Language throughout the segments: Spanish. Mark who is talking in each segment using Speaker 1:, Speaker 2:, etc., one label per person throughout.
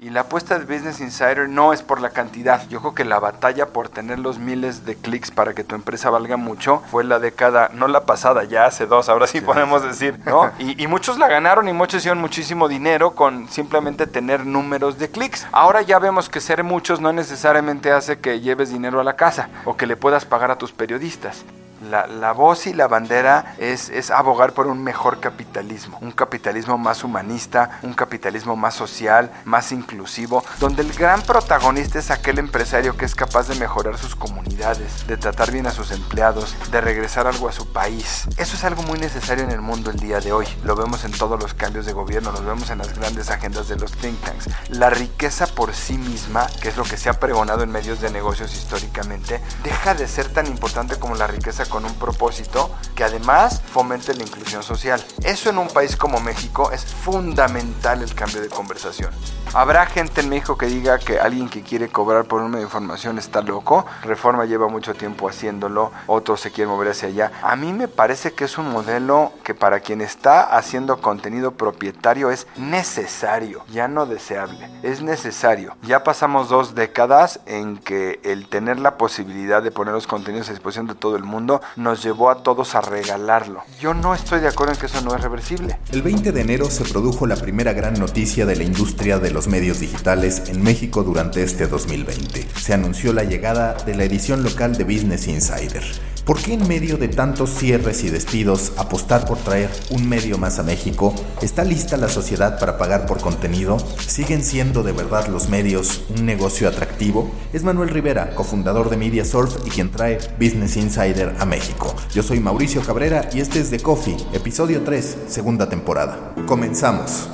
Speaker 1: Y la apuesta de Business Insider no es por la cantidad. Yo creo que la batalla por tener los miles de clics para que tu empresa valga mucho fue la década, no la pasada, ya hace dos, ahora sí, podemos decir, ¿no? Y, y, muchos la ganaron y muchos hicieron muchísimo dinero con simplemente tener números de clics. Ahora ya vemos que ser muchos no necesariamente hace que lleves dinero a la casa o que le puedas pagar a tus periodistas. La, la, voz y la bandera es, es, abogar por un mejor capitalismo, un capitalismo más humanista, un capitalismo más social, más inclusivo, donde el gran protagonista es aquel empresario que es capaz de mejorar sus comunidades, de tratar bien a sus empleados, de regresar algo a su país. Eso es algo muy necesario en el mundo el día de hoy. Lo vemos en todos los cambios de gobierno, lo vemos en las grandes agendas de los think tanks. La riqueza por sí misma, que es lo que se ha pregonado en medios de negocios históricamente, deja de ser tan importante como la riqueza con un propósito que además fomente la inclusión social. Eso en un país como México es fundamental el cambio de conversación. Habrá gente en México que diga que alguien que quiere cobrar por un medio de información está loco. Reforma lleva mucho tiempo haciéndolo, otros se quieren mover hacia allá. A mí me parece que es un modelo que para quien está haciendo contenido propietario es necesario, ya no deseable, es necesario. Ya pasamos dos décadas en que el tener la posibilidad de poner los contenidos a disposición de todo el mundo nos llevó a todos a regalarlo. Yo no estoy de acuerdo en que eso no es reversible.
Speaker 2: El 20 de enero se produjo la primera gran noticia de la industria de los medios digitales en México durante este 2020. Se anunció la llegada de la edición local de Business Insider. ¿Por qué en medio de tantos cierres y despidos apostar por traer un medio más a México? ¿Está lista la sociedad para pagar por contenido? ¿Siguen siendo de verdad los medios un negocio atractivo? Es Manuel Rivera, cofundador de MediaSurf y quien trae Business Insider a México. Yo soy Mauricio Cabrera y este es The Coffee, episodio 3, segunda temporada. Comenzamos.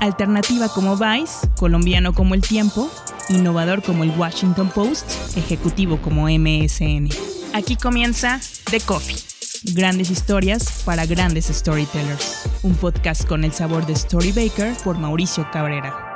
Speaker 3: Alternativa como Vice, colombiano como El Tiempo, innovador como el Washington Post, ejecutivo como MSN. Aquí comienza The Coffee. Grandes historias para grandes storytellers. Un podcast con el sabor de Storybaker por Mauricio Cabrera.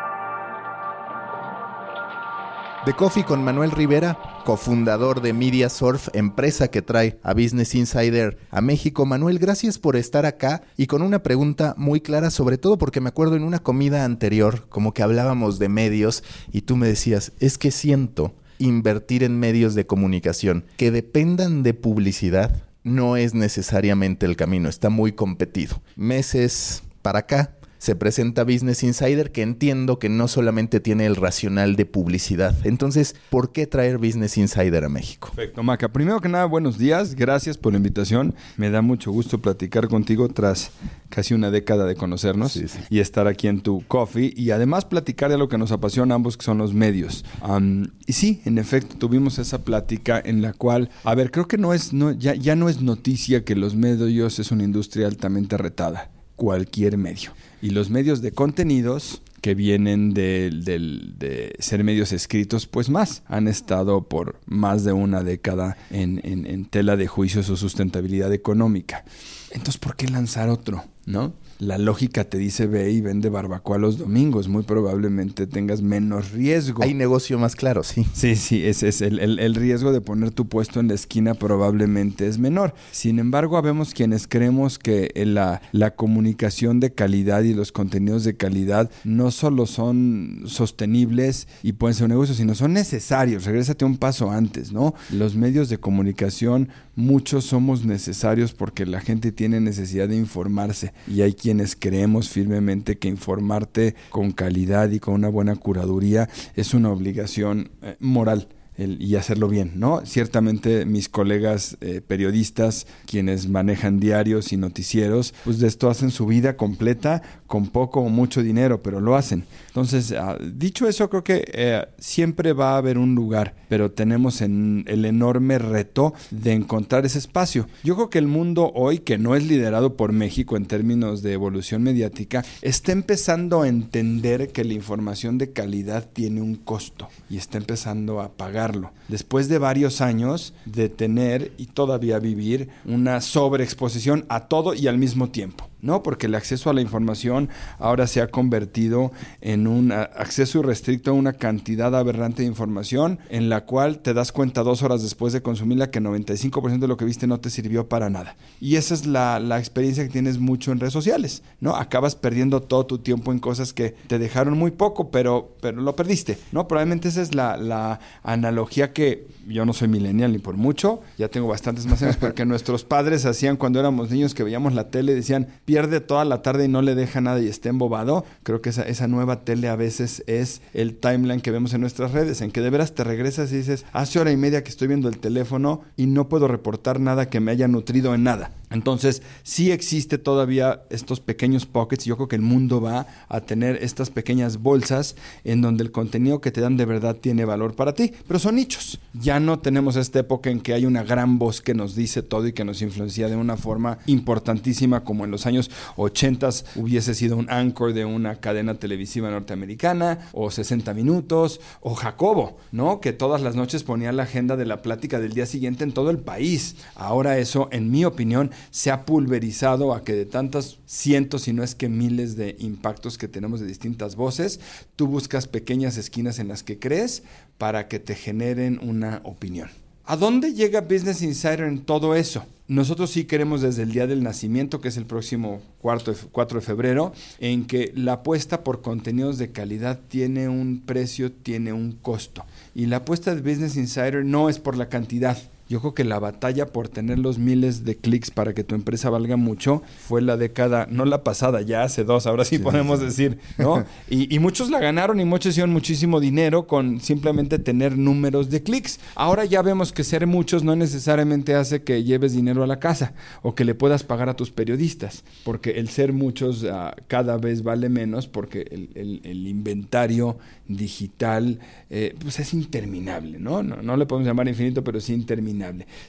Speaker 2: The Coffee con Manuel Rivera, cofundador de Media Surf, empresa que trae a Business Insider a México. Manuel, gracias por estar acá y con una pregunta muy clara, sobre todo porque me acuerdo en una comida anterior, como que hablábamos de medios y tú me decías, es que siento invertir en medios de comunicación que dependan de publicidad no es necesariamente el camino, está muy competido. Meses para acá se presenta Business Insider, que entiendo que no solamente tiene el racional de publicidad. Entonces, ¿por qué traer Business Insider a México?
Speaker 1: Perfecto, Maca. Primero que nada, buenos días. Gracias por la invitación. Me da mucho gusto platicar contigo tras casi una década de conocernos sí, sí. y estar aquí en tu coffee y además platicar de lo que nos apasiona a ambos, que son los medios. Um, y sí, en efecto, tuvimos esa plática en la cual, a ver, creo que no es, no, ya, ya no es noticia que los medios es una industria altamente retada. Cualquier medio y los medios de contenidos que vienen de, de, ser medios escritos, pues más. Han estado por más de una década en, en, en tela de juicio su sustentabilidad económica. Entonces, ¿por qué lanzar otro? ¿No? La lógica te dice ve y vende barbacoa los domingos. Muy probablemente tengas menos riesgo.
Speaker 2: Hay negocio más claro, sí.
Speaker 1: Sí, sí, ese es el, el, el, riesgo de poner tu puesto en la esquina probablemente es menor. Sin embargo, habemos quienes creemos que la, la comunicación de calidad y los contenidos de calidad no solo son sostenibles y pueden ser un negocio, sino son necesarios. Regrésate un paso antes, ¿no? Los medios de comunicación, muchos somos necesarios porque la gente tiene necesidad de informarse y hay quienes creemos firmemente que informarte con calidad y con una buena curaduría es una obligación eh, moral. El, y hacerlo bien, ¿no? Ciertamente mis colegas eh, periodistas, quienes manejan diarios y noticieros, pues de esto hacen su vida completa con poco o mucho dinero, pero lo hacen. Entonces, uh, dicho eso, creo que eh, siempre va a haber un lugar, pero tenemos en el enorme reto de encontrar ese espacio. Yo creo que el mundo hoy, que no es liderado por México en términos de evolución mediática, está empezando a entender que la información de calidad tiene un costo y está empezando a pagar después de varios años de tener y todavía vivir una sobreexposición a todo y al mismo tiempo. ¿No? Porque el acceso a la información ahora se ha convertido en un acceso irrestricto a una cantidad aberrante de información en la cual te das cuenta dos horas después de consumirla que 95% de lo que viste no te sirvió para nada. Y esa es la, la experiencia que tienes mucho en redes sociales, ¿no? Acabas perdiendo todo tu tiempo en cosas que te dejaron muy poco, pero, pero lo perdiste, ¿no? Probablemente esa es la, la analogía que yo no soy millennial ni por mucho, ya tengo bastantes más años, porque nuestros padres hacían cuando éramos niños que veíamos la tele, decían, pierde toda la tarde y no le deja nada y está embobado. Creo que esa, esa nueva tele a veces es el timeline que vemos en nuestras redes, en que de veras te regresas y dices, hace hora y media que estoy viendo el teléfono y no puedo reportar nada que me haya nutrido en nada. Entonces, sí existe todavía estos pequeños pockets. Yo creo que el mundo va a tener estas pequeñas bolsas en donde el contenido que te dan de verdad tiene valor para ti, pero son nichos. Ya no tenemos esta época en que hay una gran voz que nos dice todo y que nos influencia de una forma importantísima, como en los años 80 hubiese sido un anchor de una cadena televisiva norteamericana, o 60 minutos, o Jacobo, ¿no? Que todas las noches ponía la agenda de la plática del día siguiente en todo el país. Ahora eso, en mi opinión, se ha pulverizado a que de tantas cientos, si no es que miles de impactos que tenemos de distintas voces, tú buscas pequeñas esquinas en las que crees para que te generen una opinión. ¿A dónde llega Business Insider en todo eso? Nosotros sí queremos desde el día del nacimiento, que es el próximo 4 de febrero, en que la apuesta por contenidos de calidad tiene un precio, tiene un costo. Y la apuesta de Business Insider no es por la cantidad, yo creo que la batalla por tener los miles de clics para que tu empresa valga mucho fue la década, no la pasada, ya hace dos, ahora sí, podemos decir, ¿no? Y, y, muchos la ganaron y muchos hicieron muchísimo dinero con simplemente tener números de clics. Ahora ya vemos que ser muchos no necesariamente hace que lleves dinero a la casa o que le puedas pagar a tus periodistas, porque el ser muchos uh, cada vez vale menos porque el, el, el inventario digital eh, pues es interminable, ¿no? ¿no? No le podemos llamar infinito, pero sí interminable.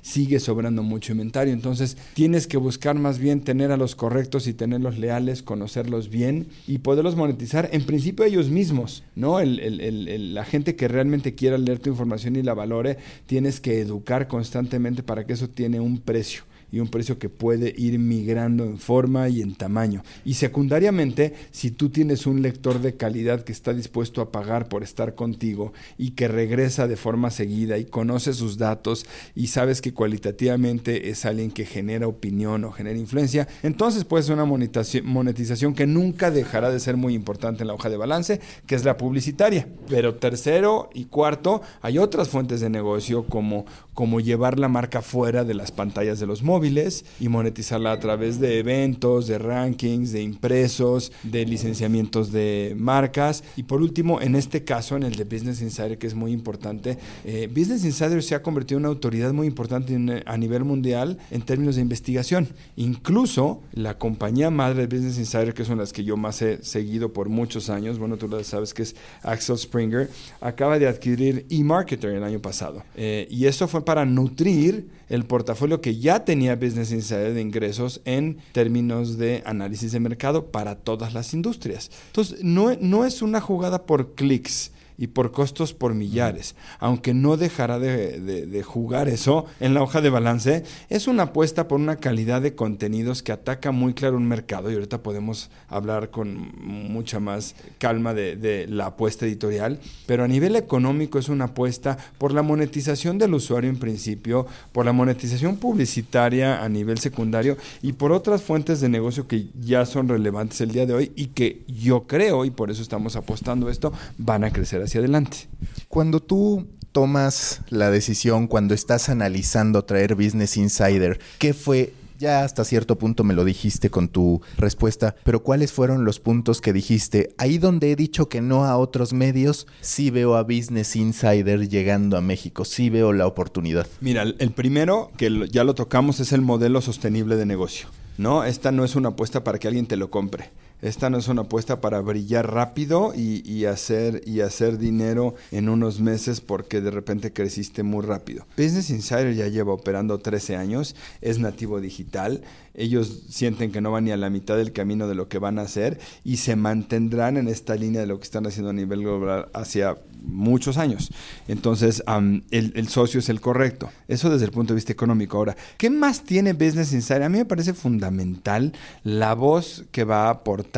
Speaker 1: Sigue sobrando mucho inventario, entonces tienes que buscar más bien tener a los correctos y tenerlos leales, conocerlos bien y poderlos monetizar en principio ellos mismos, ¿no? El, el, el, la gente que realmente quiera leer tu información y la valore, tienes que educar constantemente para que eso tiene un precio y un precio que puede ir migrando en forma y en tamaño. Y secundariamente, si tú tienes un lector de calidad que está dispuesto a pagar por estar contigo y que regresa de forma seguida y conoce sus datos y sabes que cualitativamente es alguien que genera opinión o genera influencia, entonces puede ser una monetización que nunca dejará de ser muy importante en la hoja de balance, que es la publicitaria. Pero tercero y cuarto, hay otras fuentes de negocio como, como llevar la marca fuera de las pantallas de los móviles y monetizarla a través de eventos, de rankings, de impresos, de licenciamientos de marcas. Y por último, en este caso, en el de Business Insider, que es muy importante, eh, Business Insider se ha convertido en una autoridad muy importante en, a nivel mundial en términos de investigación. Incluso la compañía madre de Business Insider, que son las que yo más he seguido por muchos años, bueno, tú lo sabes que es Axel Springer, acaba de adquirir eMarketer el año pasado. Eh, y eso fue para nutrir el portafolio que ya tenía Business Insider de ingresos en términos de análisis de mercado para todas las industrias. Entonces, no, no es una jugada por clics y por costos por millares, aunque no dejará de, de, jugar eso en la hoja de balance, es una apuesta por una calidad de contenidos que ataca muy claro un mercado y ahorita podemos hablar con mucha más calma de, de, la apuesta editorial, pero a nivel económico es una apuesta por la monetización del usuario en principio, por la monetización publicitaria a nivel secundario y por otras fuentes de negocio que ya son relevantes el día de hoy y que yo creo, y por eso estamos apostando esto, van a crecer hacia adelante.
Speaker 2: Cuando tú tomas la decisión, cuando estás analizando traer Business Insider, ¿qué fue ya hasta cierto punto me lo dijiste con tu respuesta, pero ¿cuáles fueron los puntos que dijiste? Ahí donde he dicho que no a otros medios, sí veo a Business Insider llegando a México, sí veo la oportunidad.
Speaker 1: Mira, el primero, que ya lo tocamos, es el modelo sostenible de negocio. ¿no? Esta no es una apuesta para que alguien te lo compre Esta no es una apuesta para brillar rápido y, hacer, y hacer dinero en unos meses porque de repente creciste muy rápido. Business Insider ya lleva operando 13 años, es nativo digital, ellos sienten que no van ni a la mitad del camino de lo que van a hacer y se mantendrán en esta línea de lo que están haciendo a nivel global hacia muchos años. Entonces, el, el, socio es el correcto. Eso desde el punto de vista económico. Ahora, ¿qué más tiene Business Insider? A mí me parece fundamental la voz que va a aportar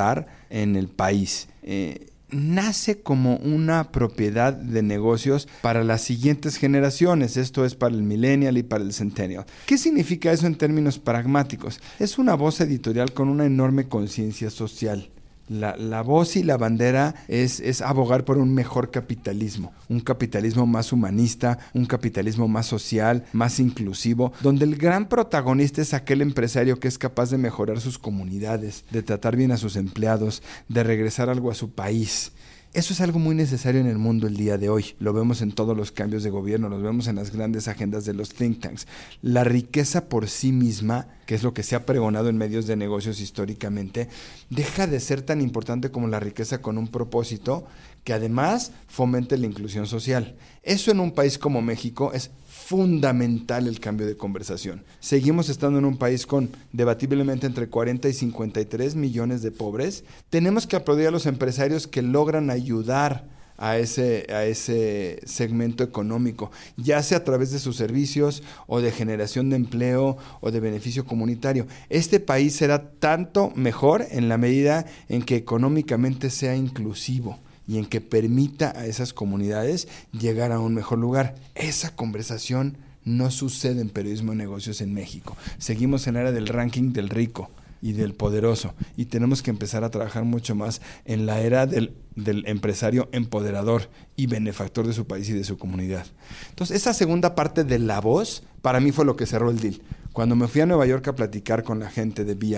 Speaker 1: en el país. Eh, nace como una propiedad de negocios para las siguientes generaciones, esto es para el millennial y para el centennial. ¿Qué significa eso en términos pragmáticos? Es una voz editorial con una enorme conciencia social. La, voz y la bandera es, abogar por un mejor capitalismo, un capitalismo más humanista, un capitalismo más social, más inclusivo, donde el gran protagonista es aquel empresario que es capaz de mejorar sus comunidades, de tratar bien a sus empleados, de regresar algo a su país. Eso es algo muy necesario en el mundo el día de hoy. Lo vemos en todos los cambios de gobierno, lo vemos en las grandes agendas de los think tanks. La riqueza por sí misma, que es lo que se ha pregonado en medios de negocios históricamente, deja de ser tan importante como la riqueza con un propósito que además fomente la inclusión social. Eso en un país como México es fundamental el cambio de conversación. Seguimos estando en un país con debatiblemente entre 40 y 53 millones de pobres. Tenemos que aplaudir a los empresarios que logran ayudar a ese, a ese segmento económico, ya sea a través de sus servicios o de generación de empleo o de beneficio comunitario. Este país será tanto mejor en la medida en que económicamente sea inclusivo y en que permita a esas comunidades llegar a un mejor lugar. Esa conversación no sucede en periodismo de negocios en México. Seguimos en la era del ranking del rico y del poderoso y tenemos que empezar a trabajar mucho más en la era del, del, empresario empoderador y benefactor de su país y de su comunidad. Entonces, esa segunda parte de la voz para mí fue lo que cerró el deal. Cuando me fui a Nueva York a platicar con la gente de BI,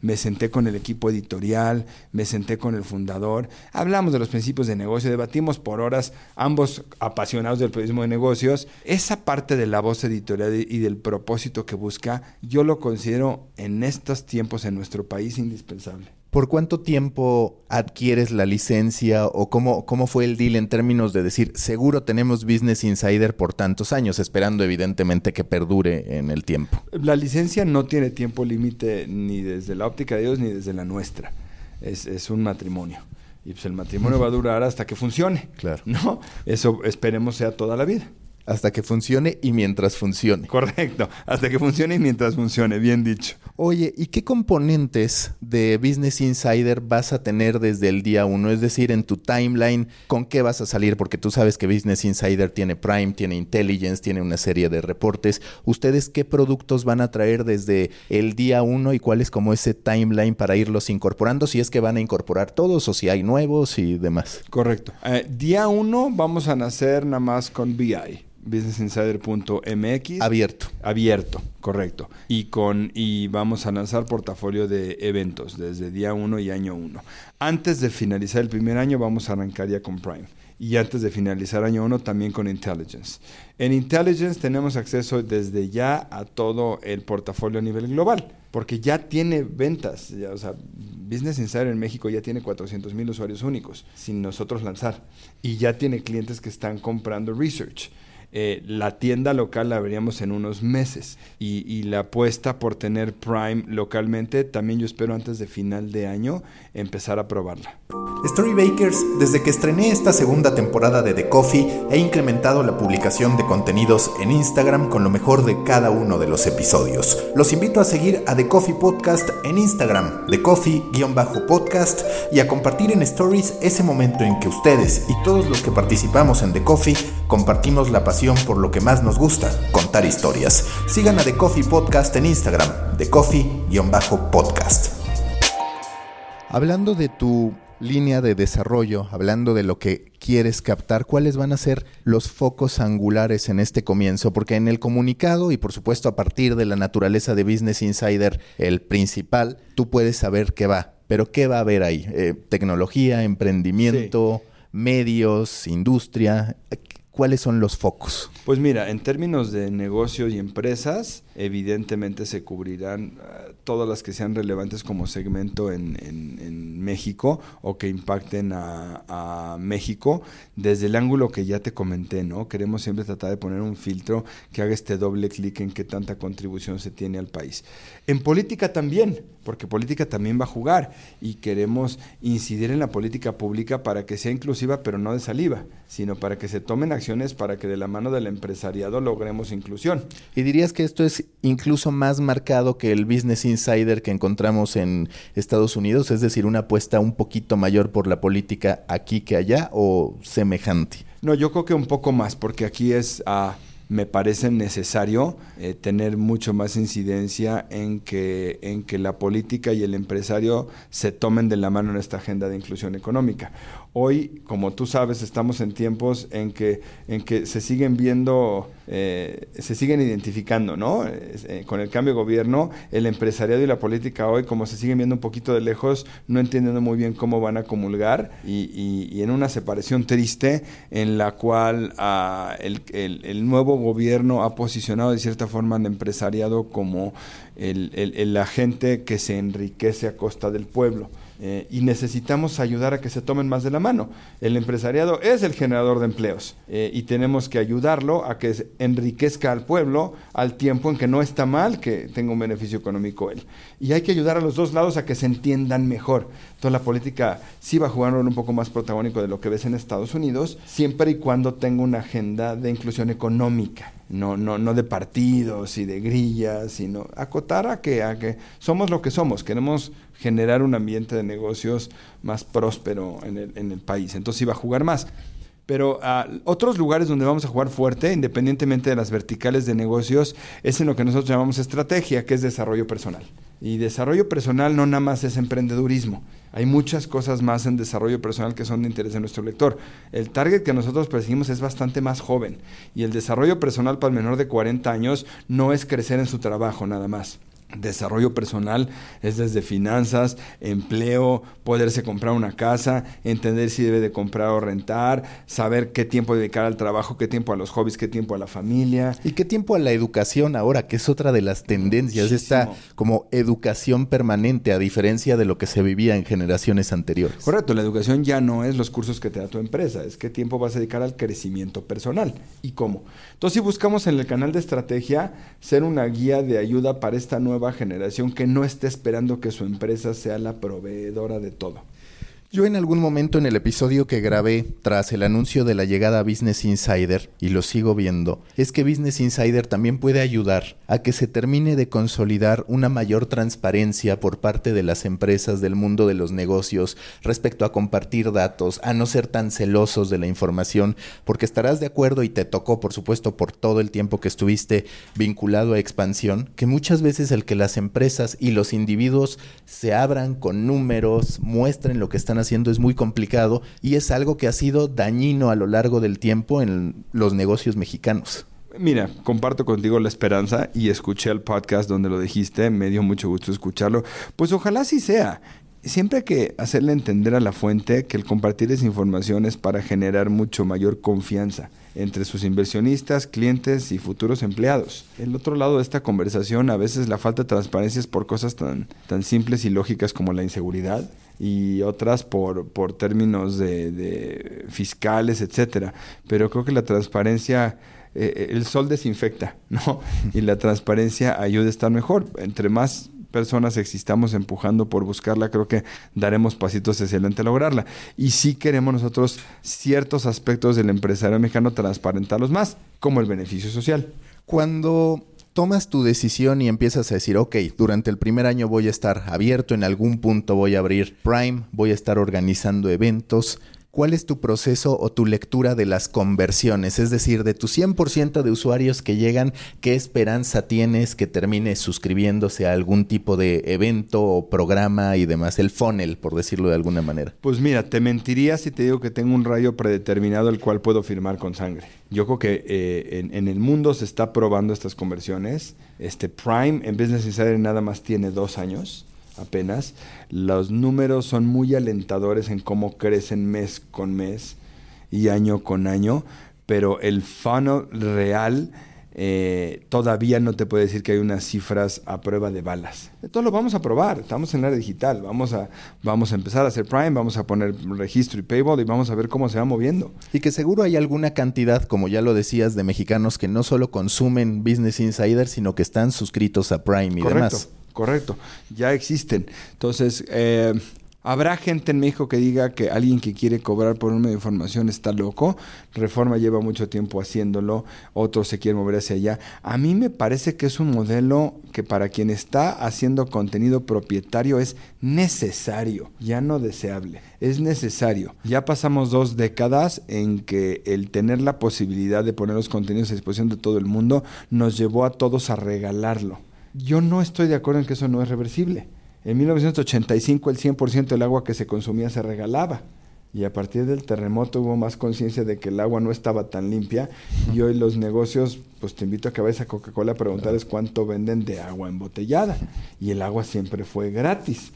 Speaker 1: me senté con el equipo editorial, me senté con el fundador, hablamos de los principios de negocio, debatimos por horas, ambos apasionados del periodismo de negocios. Esa parte de la voz editorial y del propósito que busca, yo lo considero en estos tiempos en nuestro país indispensable.
Speaker 2: ¿Por cuánto tiempo adquieres la licencia o cómo, cómo fue el deal en términos de decir, seguro tenemos Business Insider por tantos años, esperando evidentemente que perdure en el tiempo?
Speaker 1: La licencia no tiene tiempo límite ni desde la óptica de Dios ni desde la nuestra. Es, es un matrimonio. Y pues el matrimonio va a durar hasta que funcione.
Speaker 2: Claro.
Speaker 1: ¿No? Eso esperemos sea toda la vida.
Speaker 2: Hasta que funcione y mientras funcione.
Speaker 1: Correcto, hasta que funcione y mientras funcione, bien dicho.
Speaker 2: Oye, ¿y qué componentes de Business Insider vas a tener desde el día uno? Es decir, en tu timeline, ¿con qué vas a salir? Porque tú sabes que Business Insider tiene Prime, tiene Intelligence, tiene una serie de reportes. ¿Ustedes qué productos van a traer desde el día uno y cuál es como ese timeline para irlos incorporando? Si es que van a incorporar todos o si hay nuevos y demás.
Speaker 1: Correcto. Eh, día uno vamos a nacer nada más con BI businessinsider.mx.
Speaker 2: Abierto.
Speaker 1: Abierto, correcto. Y, con, y vamos a lanzar portafolio de eventos desde día 1 y año 1. Antes de finalizar el primer año vamos a arrancar ya con Prime. Y antes de finalizar año 1 también con Intelligence. En Intelligence tenemos acceso desde ya a todo el portafolio a nivel global, porque ya tiene ventas. o sea, Business Insider en México ya tiene 400 mil usuarios únicos sin nosotros lanzar. Y ya tiene clientes que están comprando research. Eh, la tienda local la veríamos en unos meses y, la apuesta por tener Prime localmente también yo espero antes de final de año empezar a probarla.
Speaker 2: Storybakers, desde que estrené esta segunda temporada de The Coffee, he incrementado la publicación de contenidos en Instagram con lo mejor de cada uno de los episodios. Los invito a seguir a The Coffee Podcast en Instagram, The Coffee-podcast, y a compartir en Stories ese momento en que ustedes y todos los que participamos en The Coffee compartimos la pasión por lo que más nos gusta, contar historias. Sigan a The Coffee Podcast en Instagram, The Coffee-podcast. Hablando de tu línea de desarrollo, hablando de lo que quieres captar, cuáles van a ser los focos angulares en este comienzo, porque en el comunicado y por supuesto a partir de la naturaleza de Business Insider, el principal, tú puedes saber qué va, pero ¿qué va a haber ahí? Eh, tecnología, emprendimiento, medios, industria, ¿cuáles son los focos?
Speaker 1: Pues mira, en términos de negocios y empresas, evidentemente se cubrirán uh, todas las que sean relevantes como segmento en, en México o que impacten a, a, México desde el ángulo que ya te comenté, ¿no? Queremos siempre tratar de poner un filtro que haga este doble clic en qué tanta contribución se tiene al país. En política también, porque política también va a jugar y queremos incidir en la política pública para que sea inclusiva, pero no de saliva, sino para que se tomen acciones para que de la mano del empresariado logremos inclusión.
Speaker 2: ¿Y dirías que esto es incluso más marcado que el Business Insider que encontramos en Estados Unidos? Es decir, una apuesta un poquito mayor por la política aquí que allá o semejante?
Speaker 1: No, yo creo que un poco más, porque aquí es... a me parece necesario eh, tener mucho más incidencia en que, en que la política y el empresario se tomen de la mano en esta agenda de inclusión económica. Hoy, como tú sabes, estamos en tiempos en que, en que se siguen viendo, eh, se siguen identificando, ¿no? Eh, con el cambio de gobierno, el empresariado y la política hoy, como se siguen viendo un poquito de lejos, no entienden muy bien cómo van a comulgar y, y, en una separación triste en la cual el, el, el, nuevo gobierno ha posicionado de cierta forma al empresariado como el, el agente que se enriquece a costa del pueblo. Eh, y necesitamos ayudar a que se tomen más de la mano. El empresariado es el generador de empleos eh, y tenemos que ayudarlo a que enriquezca al pueblo al tiempo en que no está mal que tenga un beneficio económico él. Y hay que ayudar a los dos lados a que se entiendan mejor. Toda la política sí va a jugar un poco más protagónico de lo que ves en Estados Unidos, siempre y cuando tenga una agenda de inclusión económica no, no, no de partidos y de grillas, sino acotar a que, a que somos lo que somos, queremos generar un ambiente de negocios más próspero en el, en el país, entonces iba a jugar más. Pero uh, otros lugares donde vamos a jugar fuerte, independientemente de las verticales de negocios, es en lo que nosotros llamamos estrategia, que es desarrollo personal. Y desarrollo personal no nada más es emprendedurismo. Hay muchas cosas más en desarrollo personal que son de interés de nuestro lector. El target que nosotros perseguimos es bastante más joven. Y el desarrollo personal para el menor de 40 años no es crecer en su trabajo nada más. Desarrollo personal es desde finanzas, empleo, poderse comprar una casa, entender si debe de comprar o rentar, saber qué tiempo dedicar al trabajo, qué tiempo a los hobbies, qué tiempo a la familia.
Speaker 2: Y qué tiempo a la educación ahora, que es otra de las tendencias, Muchísimo. esta como educación permanente, a diferencia de lo que se vivía en generaciones anteriores.
Speaker 1: Correcto, la educación ya no es los cursos que te da tu empresa, es qué tiempo vas a dedicar al crecimiento personal y cómo. Entonces, si buscamos en el canal de estrategia ser una guía de ayuda para esta nueva nueva generación que no esté esperando que su empresa sea la proveedora de todo.
Speaker 2: Yo en algún momento en el episodio que grabé tras el anuncio de la llegada a Business Insider, y lo sigo viendo, es que Business Insider también puede ayudar a que se termine de consolidar una mayor transparencia por parte de las empresas del mundo de los negocios respecto a compartir datos, a no ser tan celosos de la información, porque estarás de acuerdo y te tocó, por supuesto, por todo el tiempo que estuviste vinculado a expansión, que muchas veces el que las empresas y los individuos se abran con números, muestren lo que están haciendo es muy complicado y es algo que ha sido dañino a lo largo del tiempo en los negocios mexicanos.
Speaker 1: Mira, comparto contigo la esperanza y escuché el podcast donde lo dijiste, me dio mucho gusto escucharlo. Pues ojalá sí sea. Siempre hay que hacerle entender a la fuente que el compartir esa información es para generar mucho mayor confianza entre sus inversionistas, clientes y futuros empleados. El otro lado de esta conversación, a veces la falta de transparencia es por cosas tan, tan simples y lógicas como la inseguridad y otras por, por términos de, fiscales, etcétera. Pero creo que la transparencia eh, el sol desinfecta, ¿no? Y la transparencia ayuda a estar mejor. Entre más personas existamos empujando por buscarla, creo que daremos pasitos adelante a lograrla. Y sí queremos nosotros ciertos aspectos del empresario mexicano transparentarlos más, como el beneficio social.
Speaker 2: Cuando tomas tu decisión y empiezas a decir, ok, durante el primer año voy a estar abierto, en algún punto voy a abrir Prime, voy a estar organizando eventos, ¿Cuál es tu proceso o tu lectura de las conversiones? Es decir, de tu 100% de usuarios que llegan, ¿qué esperanza tienes que termine suscribiéndose a algún tipo de evento o programa y demás? El funnel, por decirlo de alguna manera.
Speaker 1: Pues mira, te mentiría si te digo que tengo un rayo predeterminado el cual puedo firmar con sangre. Yo creo que eh, en, en, el mundo se está probando estas conversiones. Este Prime en Business Insider nada más tiene dos años apenas. Los números son muy alentadores en cómo crecen mes con mes y año con año, pero el funnel real eh, todavía no te puede decir que hay unas cifras a prueba de balas. Entonces lo vamos a probar, estamos en la área digital, vamos a, vamos a empezar a hacer Prime, vamos a poner registro y paywall y vamos a ver cómo se va moviendo.
Speaker 2: Y que seguro hay alguna cantidad, como ya lo decías, de mexicanos que no solo consumen Business Insider, sino que están suscritos a Prime y demás.
Speaker 1: Correcto, ya existen. Entonces, eh, Habrá gente en México que diga que alguien que quiere cobrar por un medio de información está loco. Reforma lleva mucho tiempo haciéndolo, otros se quieren mover hacia allá. A mí me parece que es un modelo que para quien está haciendo contenido propietario es necesario, ya no deseable, es necesario. Ya pasamos dos décadas en que el tener la posibilidad de poner los contenidos a disposición de todo el mundo nos llevó a todos a regalarlo. Yo no estoy de acuerdo en que eso no es reversible. En 1985 el 100% del agua que se consumía se regalaba. Y a partir del terremoto hubo más conciencia de que el agua no estaba tan limpia. Y hoy los negocios, pues te invito a que vayas a Coca-Cola a preguntarles cuánto venden de agua embotellada. Y el agua siempre fue gratis.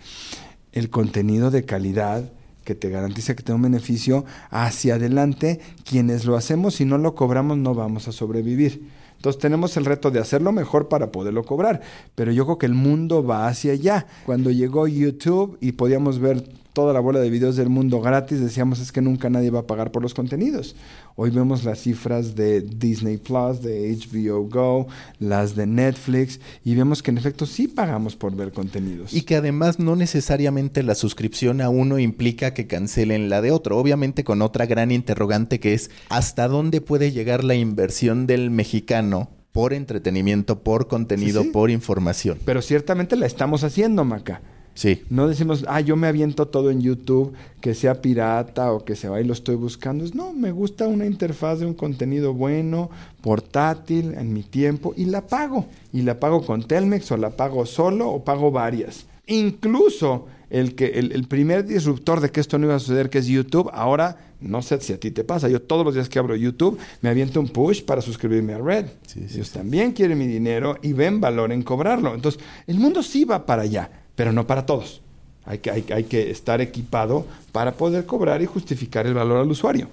Speaker 1: El contenido de calidad que te garantiza que tenga un beneficio hacia adelante, quienes lo hacemos y no lo cobramos no vamos a sobrevivir. Entonces tenemos el reto de hacerlo mejor para poderlo cobrar. Pero yo creo que el mundo va hacia allá. Cuando llegó YouTube y podíamos ver toda la bola de videos del mundo gratis, decíamos es que nunca nadie va a pagar por los contenidos. Hoy vemos las cifras de Disney Plus, de HBO Go, las de Netflix, y vemos que en efecto sí pagamos por ver contenidos.
Speaker 2: Y que además no necesariamente la suscripción a uno implica que cancelen la de otro. Obviamente con otra gran interrogante que es ¿hasta dónde puede llegar la inversión del mexicano? por entretenimiento, por contenido, por información.
Speaker 1: Pero ciertamente la estamos haciendo, Maca.
Speaker 2: Sí.
Speaker 1: No decimos, ah, yo me aviento todo en YouTube, que sea pirata o que se va y lo estoy buscando. No, me gusta una interfaz de un contenido bueno, portátil, en mi tiempo, y la pago. Y la pago con Telmex o la pago solo o pago varias. Incluso el, que, el, primer disruptor de que esto no iba a suceder, que es YouTube, ahora no sé si a ti te pasa. Yo todos los días que abro YouTube me aviento un push para suscribirme a Red. Ellos también quieren mi dinero y ven valor en cobrarlo. Entonces, el mundo sí va para allá pero no para todos. Hay que, hay, hay que estar equipado para poder cobrar y justificar el valor al usuario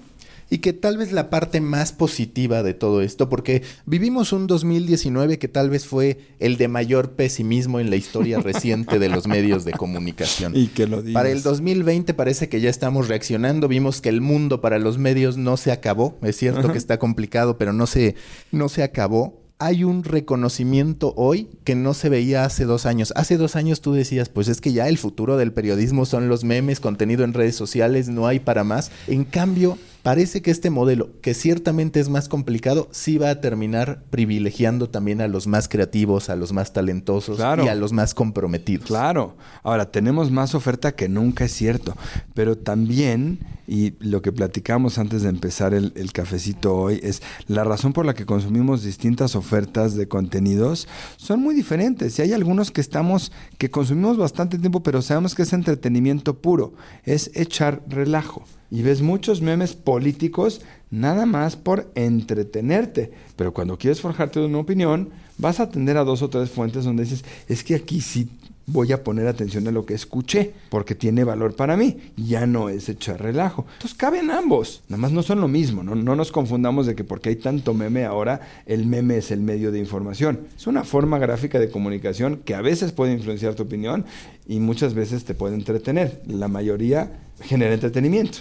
Speaker 2: y que tal vez la parte más positiva de todo esto, porque vivimos un 2019 que tal vez fue el de mayor pesimismo en la historia reciente de los medios de comunicación.
Speaker 1: Y que lo digas.
Speaker 2: Para el 2020 parece que ya estamos reaccionando, vimos que el mundo para los medios no se acabó, es cierto que está complicado, pero no se, no se acabó hay un reconocimiento hoy que no se veía hace dos años. Hace dos años tú decías, pues es que ya el futuro del periodismo son los memes, contenido en redes sociales, no hay para más. En cambio, parece que este modelo, que ciertamente es más complicado, sí va a terminar privilegiando también a los más creativos, a los más talentosos y a los más comprometidos.
Speaker 1: Claro. Ahora, tenemos más oferta que nunca, es cierto. Pero también, y lo que platicamos antes de empezar el, el cafecito hoy, es la razón por la que consumimos distintas ofertas de contenidos son muy diferentes. Y hay algunos que estamos, que consumimos bastante tiempo, pero sabemos que es entretenimiento puro, es echar relajo y ves muchos memes políticos nada más por entretenerte. Pero cuando quieres forjarte una opinión, vas a atender a dos o tres fuentes donde dices, es que aquí sí voy a poner atención a lo que escuché, porque tiene valor para mí. Ya no es echar relajo. Entonces caben ambos. Nada más no son lo mismo. No, no nos confundamos de que porque hay tanto meme ahora, el meme es el medio de información. Es una forma gráfica de comunicación que a veces puede influenciar tu opinión y muchas veces te puede entretener. La mayoría genera entretenimiento.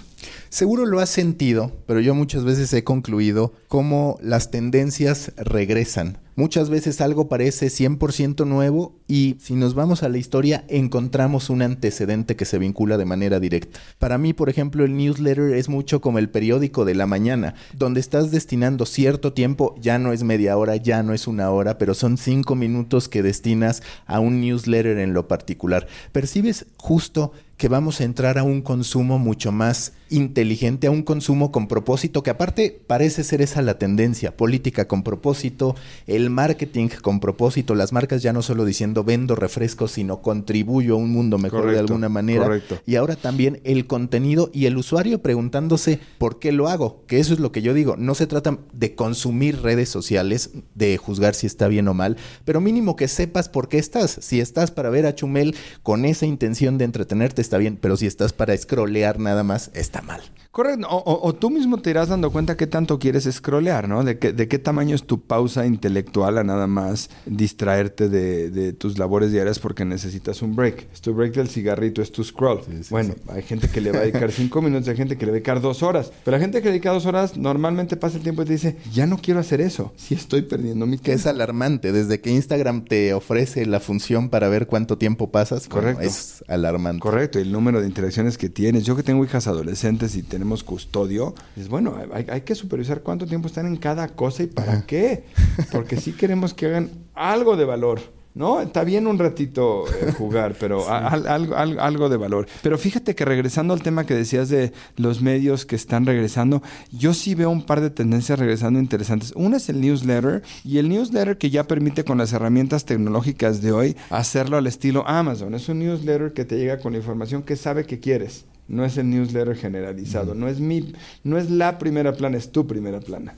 Speaker 2: Seguro lo has sentido, pero yo muchas veces he concluido cómo las tendencias regresan. Muchas veces algo parece 100% nuevo y si nos vamos a la historia encontramos un antecedente que se vincula de manera directa. Para mí, por ejemplo, el newsletter es mucho como el periódico de la mañana, donde estás destinando cierto tiempo, ya no es media hora, ya no es una hora, pero son cinco minutos que destinas a un newsletter en lo particular. Percibes justo que vamos a entrar a un consumo mucho más inteligente, a un consumo con propósito, que aparte parece ser esa la tendencia, política con propósito, el marketing con propósito, las marcas ya no solo diciendo vendo refrescos, sino contribuyo a un mundo mejor de alguna manera.
Speaker 1: Correcto.
Speaker 2: Y ahora también el contenido y el usuario preguntándose por qué lo hago, que eso es lo que yo digo, no se trata de consumir redes sociales, de juzgar si está bien o mal, pero mínimo que sepas por qué estás. Si estás para ver a Chumel con esa intención de entretenerte, está bien, pero si estás para scrollear nada más, está mal.
Speaker 1: Correcto. O, tú mismo te irás dando cuenta qué tanto quieres scrollear, ¿no? De, de qué tamaño es tu pausa intelectual a nada más distraerte de, tus labores diarias porque necesitas un break. Es tu break del cigarrito, es tu scroll. bueno, hay gente que le va a dedicar cinco minutos, hay gente que le va a dedicar dos horas. Pero la gente que le dedica dos horas normalmente pasa el tiempo y te dice, ya no quiero hacer eso. Si estoy perdiendo mi tiempo.
Speaker 2: Que es alarmante. Desde que Instagram te ofrece la función para ver cuánto tiempo pasas, Correcto. es alarmante.
Speaker 1: Correcto. El número de interacciones que tienes. Yo que tengo hijas adolescentes y tenemos custodio, es bueno, hay, que supervisar cuánto tiempo están en cada cosa y para qué. Porque si queremos que hagan algo de valor. ¿no? Está bien un ratito eh, jugar, pero algo, algo, de valor. Pero fíjate que regresando al tema que decías de los medios que están regresando, yo sí veo un par de tendencias regresando interesantes. Una es el newsletter y el newsletter que ya permite con las herramientas tecnológicas de hoy hacerlo al estilo Amazon. Es un newsletter que te llega con la información que sabe que quieres. No es el newsletter generalizado. No es mi, no es la primera plana, es tu primera plana.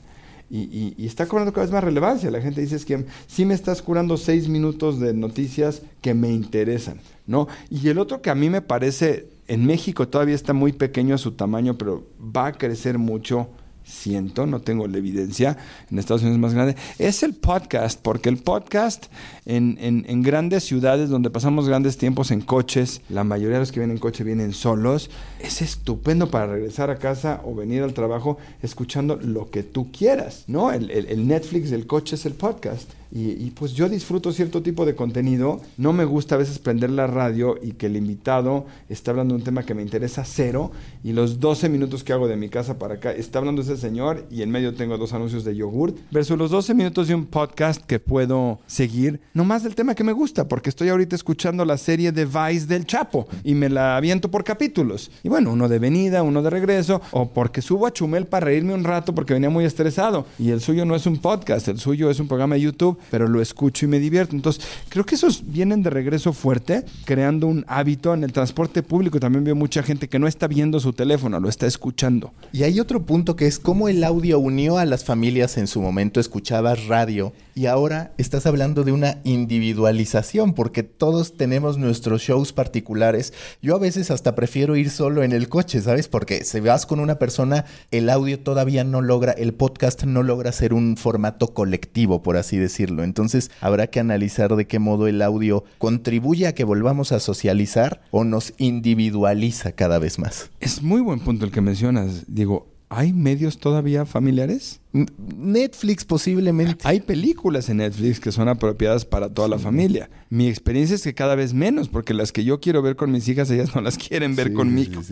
Speaker 1: Y, y, está cobrando cada vez más relevancia. La gente dice es que sí me estás curando seis minutos de noticias que me interesan, ¿no? Y el otro que a mí me parece, en México todavía está muy pequeño a su tamaño, pero va a crecer mucho siento, no tengo la evidencia, en Estados Unidos es más grande, es el podcast, porque el podcast en, en, grandes ciudades donde pasamos grandes tiempos en coches, la mayoría de los que vienen en coche vienen solos, es estupendo para regresar a casa o venir al trabajo escuchando lo que tú quieras, ¿no? El, el Netflix del coche es el podcast. Y, pues yo disfruto cierto tipo de contenido. No me gusta a veces prender la radio y que el invitado está hablando de un tema que me interesa cero y los 12 minutos que hago de mi casa para acá está hablando ese señor y en medio tengo dos anuncios de yogurt versus los 12 minutos de un podcast que puedo seguir nomás del tema que me gusta porque estoy ahorita escuchando la serie de Vice del Chapo y me la aviento por capítulos. Y bueno, uno de venida, uno de regreso o porque subo a Chumel para reírme un rato porque venía muy estresado y el suyo no es un podcast, el suyo es un programa de YouTube pero lo escucho y me divierto. Entonces, creo que esos vienen de regreso fuerte, creando un hábito en el transporte público. También veo mucha gente que no está viendo su teléfono, lo está escuchando.
Speaker 2: Y hay otro punto que es cómo el audio unió a las familias en su momento, escuchabas radio y ahora estás hablando de una individualización, porque todos tenemos nuestros shows particulares. Yo a veces hasta prefiero ir solo en el coche, ¿sabes? Porque si vas con una persona, el audio todavía no logra, el podcast no logra ser un formato colectivo, por así decirlo. Entonces habrá que analizar de qué modo el audio contribuye a que volvamos a socializar o nos individualiza cada vez más.
Speaker 1: Es muy buen punto el que mencionas. Digo, ¿Hay medios todavía familiares?
Speaker 2: Netflix posiblemente.
Speaker 1: Hay películas en Netflix que son apropiadas para toda la familia. Mi experiencia es que cada vez menos, porque las que yo quiero ver con mis hijas, ellas no las quieren ver conmigo.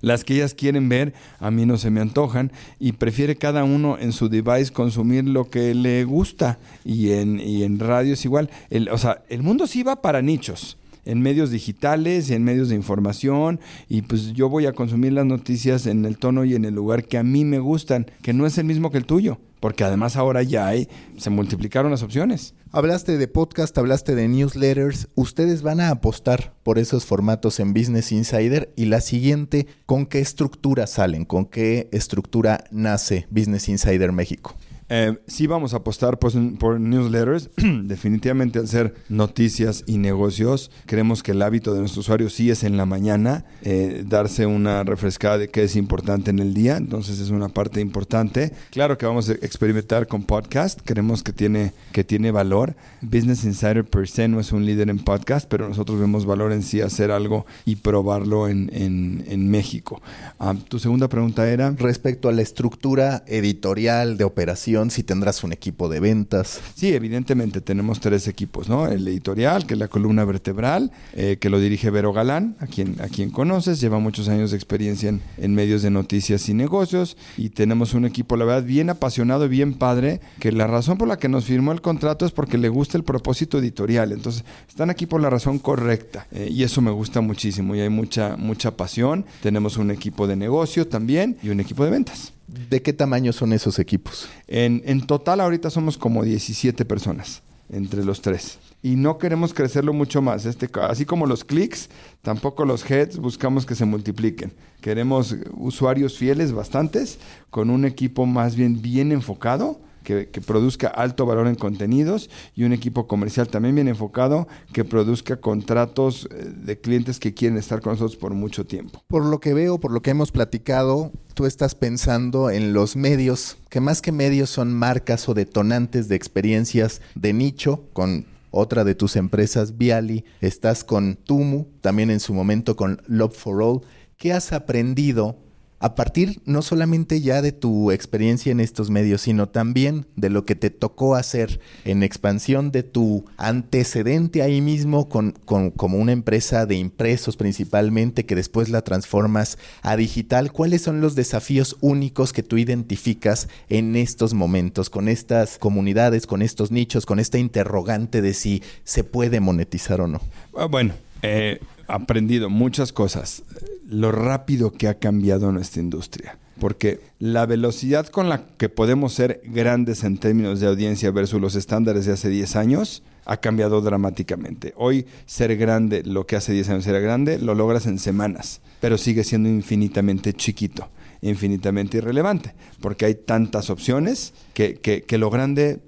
Speaker 1: las que ellas quieren ver, a mí no se me antojan y prefiere cada uno en su device consumir lo que le gusta. Y en, y en radio es igual. El, o sea, el mundo sí va para nichos en medios digitales y en medios de información y pues yo voy a consumir las noticias en el tono y en el lugar que a mí me gustan, que no es el mismo que el tuyo, porque además ahora ya hay, se multiplicaron las opciones.
Speaker 2: Hablaste de podcast, hablaste de newsletters, ustedes van a apostar por esos formatos en Business Insider y la siguiente, ¿con qué estructura salen? ¿Con qué estructura nace Business Insider México?
Speaker 1: Eh, sí vamos a apostar pues, por newsletters, definitivamente ser noticias y negocios. Creemos que el hábito de nuestro usuario sí es en la mañana, eh, darse una refrescada de qué es importante en el día, entonces es una parte importante. Claro que vamos a experimentar con podcast, creemos que tiene, que tiene valor. Business Insider per se no es un líder en podcast, pero nosotros vemos valor en sí hacer algo y probarlo en, México. Ah, tu segunda pregunta era...
Speaker 2: Respecto a la estructura editorial de operación si tendrás un equipo de ventas.
Speaker 1: Sí, evidentemente tenemos tres equipos, ¿no? El editorial, que es la columna vertebral, eh, que lo dirige Vero Galán, a quien, a quien conoces, lleva muchos años de experiencia en, medios de noticias y negocios, y tenemos un equipo, la verdad, bien apasionado y bien padre, que la razón por la que nos firmó el contrato es porque le gusta el propósito editorial, entonces están aquí por la razón correcta, eh, y eso me gusta muchísimo, y hay mucha, mucha pasión, tenemos un equipo de negocio también y un equipo de ventas.
Speaker 2: ¿De qué tamaño son esos equipos?
Speaker 1: En, en total ahorita somos como 17 personas entre los tres. Y no queremos crecerlo mucho más. Este, así como los clics, tampoco los heads buscamos que se multipliquen. Queremos usuarios fieles bastantes, con un equipo más bien bien enfocado que, produzca alto valor en contenidos y un equipo comercial también bien enfocado que produzca contratos eh, de clientes que quieren estar con nosotros por mucho tiempo.
Speaker 2: Por lo que veo, por lo que hemos platicado, tú estás pensando en los medios, que más que medios son marcas o detonantes de experiencias de nicho con otra de tus empresas, Viali, estás con Tumu, también en su momento con Love for All. ¿Qué has aprendido a partir no solamente ya de tu experiencia en estos medios, sino también de lo que te tocó hacer en expansión de tu antecedente ahí mismo con, como una empresa de impresos principalmente, que después la transformas a digital, ¿cuáles son los desafíos únicos que tú identificas en estos momentos, con estas comunidades, con estos nichos, con esta interrogante de si se puede monetizar o no?
Speaker 1: Ah, bueno, he eh, aprendido muchas cosas lo rápido que ha cambiado nuestra industria. Porque la velocidad con la que podemos ser grandes en términos de audiencia versus los estándares de hace 10 años ha cambiado dramáticamente. Hoy ser grande, lo que hace 10 años era grande, lo logras en semanas, pero sigue siendo infinitamente chiquito infinitamente irrelevante, porque hay tantas opciones que, que, lo grande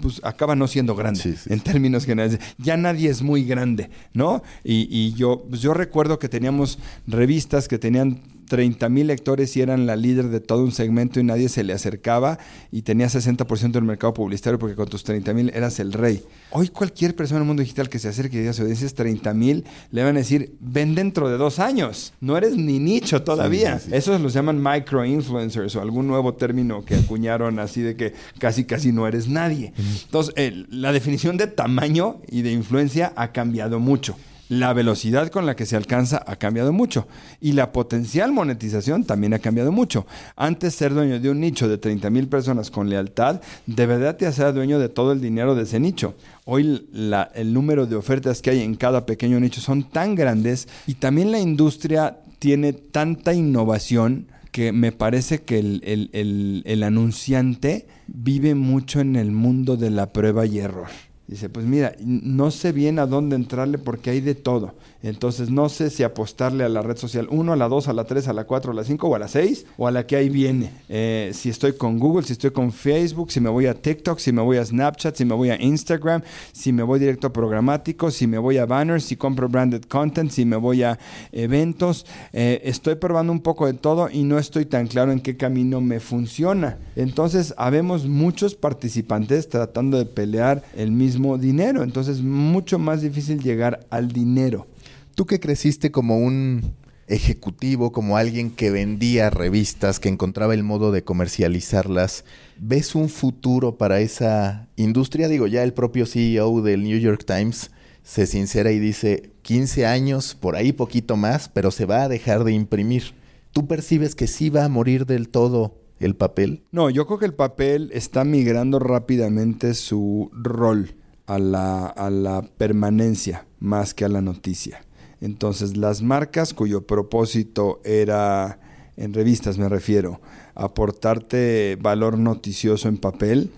Speaker 1: pues, acaba no siendo grande en términos generales. Ya nadie es muy grande, ¿no? Y, y yo, pues, yo recuerdo que teníamos revistas que tenían 30 mil lectores y eran la líder de todo un segmento y nadie se le acercaba y tenía 60% del mercado publicitario porque con tus 30 mil eras el rey. Hoy cualquier persona en el mundo digital que se acerque y diga su audiencia es 30 mil, le van a decir, ven dentro de dos años, no eres ni nicho todavía. Esos los llaman micro influencers o algún nuevo término que acuñaron así de que casi casi no eres nadie. Entonces, la definición de tamaño y de influencia ha cambiado mucho la velocidad con la que se alcanza ha cambiado mucho y la potencial monetización también ha cambiado mucho. Antes ser dueño de un nicho de 30 mil personas con lealtad, de verdad te hacía dueño de todo el dinero de ese nicho. Hoy el número de ofertas que hay en cada pequeño nicho son tan grandes y también la industria tiene tanta innovación que me parece que el, el anunciante vive mucho en el mundo de la prueba y error. Dice, pues mira, no sé bien a dónde entrarle porque hay de todo. Entonces no sé si apostarle a la red social 1, a la 2, a la 3, a la 4, a la 5 o a la 6 o a la que ahí viene. Eh, si estoy con Google, si estoy con Facebook, si me voy a TikTok, si me voy a Snapchat, si me voy a Instagram, si me voy directo a programático, si me voy a banners, si compro branded content, si me voy a eventos. Eh, estoy probando un poco de todo y no estoy tan claro en qué camino me funciona. Entonces, habemos muchos participantes tratando de pelear el mismo dinero. Entonces, mucho más difícil llegar al dinero.
Speaker 2: Tú que creciste como un ejecutivo, como alguien que vendía revistas, que encontraba el modo de comercializarlas, ¿ves un futuro para esa industria? Digo, ya el propio CEO del New York Times se sincera y dice 15 años, por ahí poquito más, pero se va a dejar de imprimir. ¿Tú percibes que sí va a morir del todo el papel?
Speaker 1: No, yo creo que el papel está migrando rápidamente su rol a la, a la permanencia más que a la noticia. Entonces, las marcas cuyo propósito era, en revistas me refiero, aportarte valor noticioso en papel,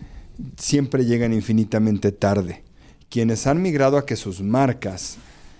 Speaker 1: siempre llegan infinitamente tarde. Quienes han migrado a que sus marcas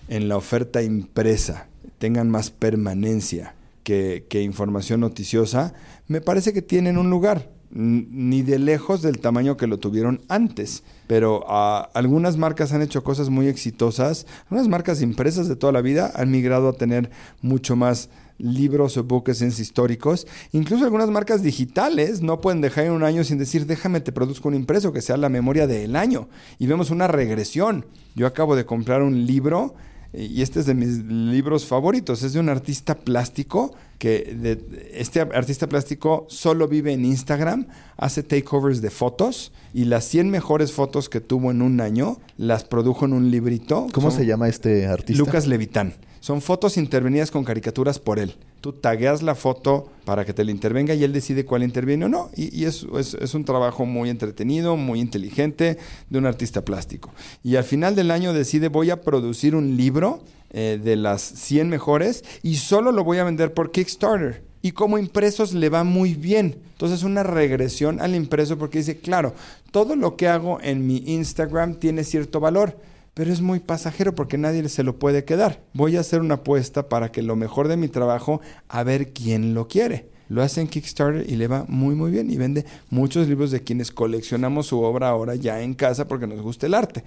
Speaker 1: en la oferta impresa tengan más permanencia que, información noticiosa, me parece que tienen un lugar ni de lejos del tamaño que lo tuvieron antes. Pero ah, algunas marcas han hecho cosas muy exitosas. Algunas marcas impresas de toda la vida han migrado a tener mucho más libros o bookends históricos. Incluso algunas marcas digitales no pueden dejar un año sin decir, déjame te produzco un impreso que sea la memoria del año. Y vemos una regresión. Yo acabo de comprar un libro y este es de mis libros favoritos. Es de un artista plástico que este artista plástico solo vive en Instagram, hace takeovers de fotos y las 100 mejores fotos que tuvo en un año las produjo en un librito.
Speaker 2: ¿Cómo se llama este artista?
Speaker 1: Lucas Levitán. Son fotos intervenidas con caricaturas por él. Tú tagueas la foto para que te la intervenga y él decide cuál interviene o no. Y, es, es, un trabajo muy entretenido, muy inteligente de un artista plástico. Y al final del año decide voy a producir un libro eh, de las 100 mejores y solo lo voy a vender por Kickstarter. Y como impresos le va muy bien. Entonces una regresión al impreso porque dice, claro, todo lo que hago en mi Instagram tiene cierto valor pero es muy pasajero porque nadie se lo puede quedar. Voy a hacer una apuesta para que lo mejor de mi trabajo, a ver quién lo quiere. lo hace en Kickstarter y le va muy muy bien y vende muchos libros de quienes coleccionamos su obra ahora ya en casa porque nos gusta el arte,